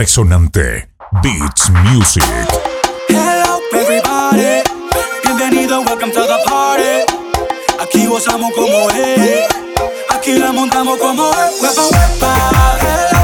Resonante Beats Music. Hello everybody, bienvenido, welcome to the party. Aquí gozamos como es, aquí la montamos como es. Wepa, wepa. Hello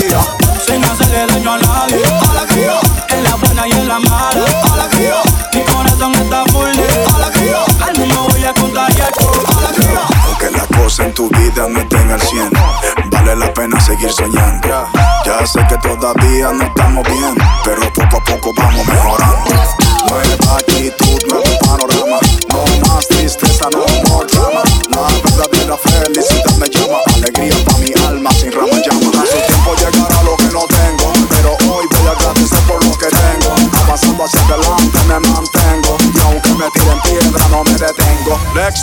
alegría. Sin hacerle daño a nadie. Alegría, En la buena y en la mala. alegría, Mi corazón está full de alegría, Al mundo voy a contagiar alegría. Aunque las cosas en tu vida no estén al 100 Vale la pena seguir soñando Ya sé que todavía no estamos bien Pero poco a poco vamos mejorando Nueva actitud, nuevo panorama No más tristeza, no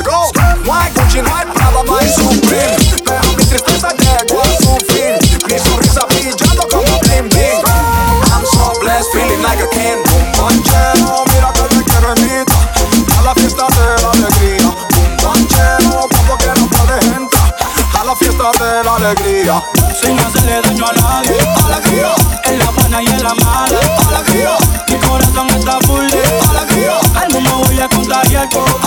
go. No hay Gucci, no hay Prada, no hay Supreme. Mi tristeza llegó a su fin. Mi sonrisa brillando como bling bling. I'm so blessed, feeling like a king. Manchero, mira que te quiero invitar a la fiesta de la alegría. Un manchero, como que no puede gente a la fiesta de la alegría. Sin hacerle daño a nadie. Alegría, En la buena y en la mala. alegría, Mi corazón está full alegría, Al mundo voy a contagiar alegría.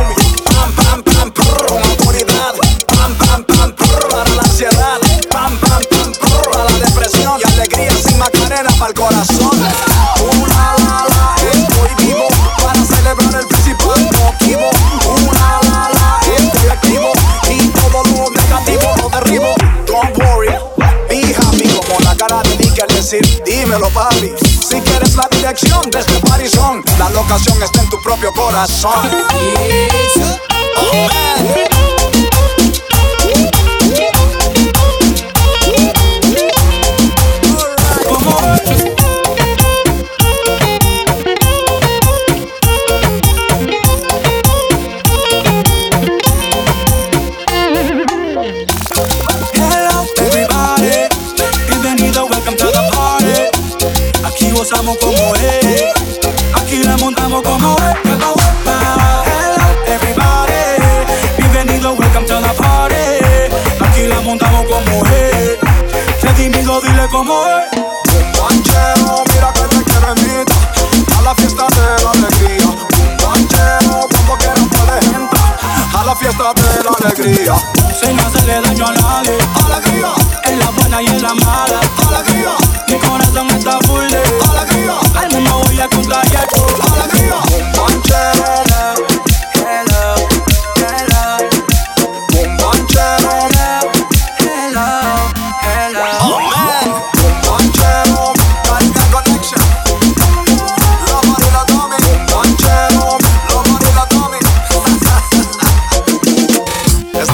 dímelo papi Si quieres la dirección de este parizón La locación está en tu propio corazón Oh, man. Como es, aquí la montamos como es. Wepa. Hello everybody, bienvenido, welcome to the party. Aquí la montamos como es, qué tímido, dile como es. Un mira que te quiero invitar A la fiesta de la alegría Un manchero, como que no puede gente A la fiesta de la alegría Sin hacerle daño a nadie, Alegría, en la buena y en la mala.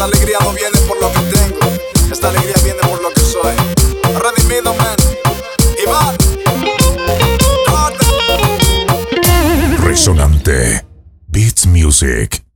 Alegría no viene por lo que tengo. Esta alegría viene por lo que soy. Redimido, man. Iván. Resonante. Beats Music.